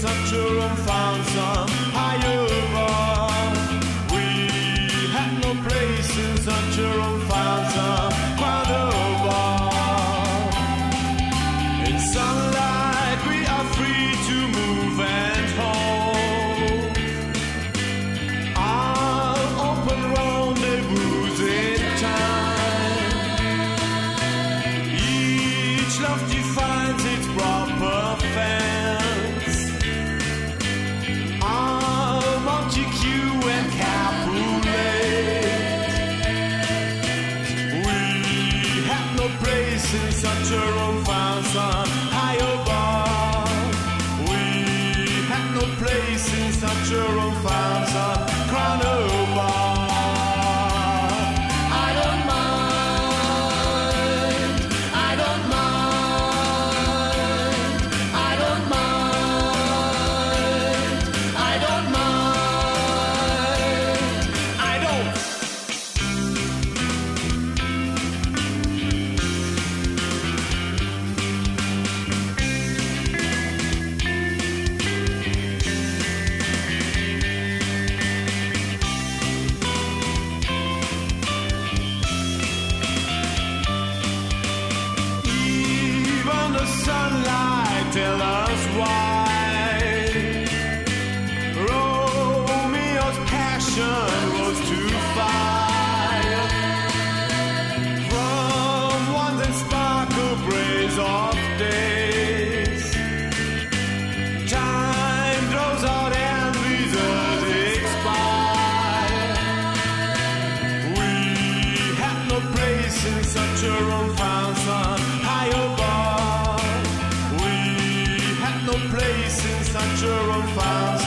Saturn found some higher bar. We had no place in Saturn found some of bar. Romance tell us why place in such a old fires.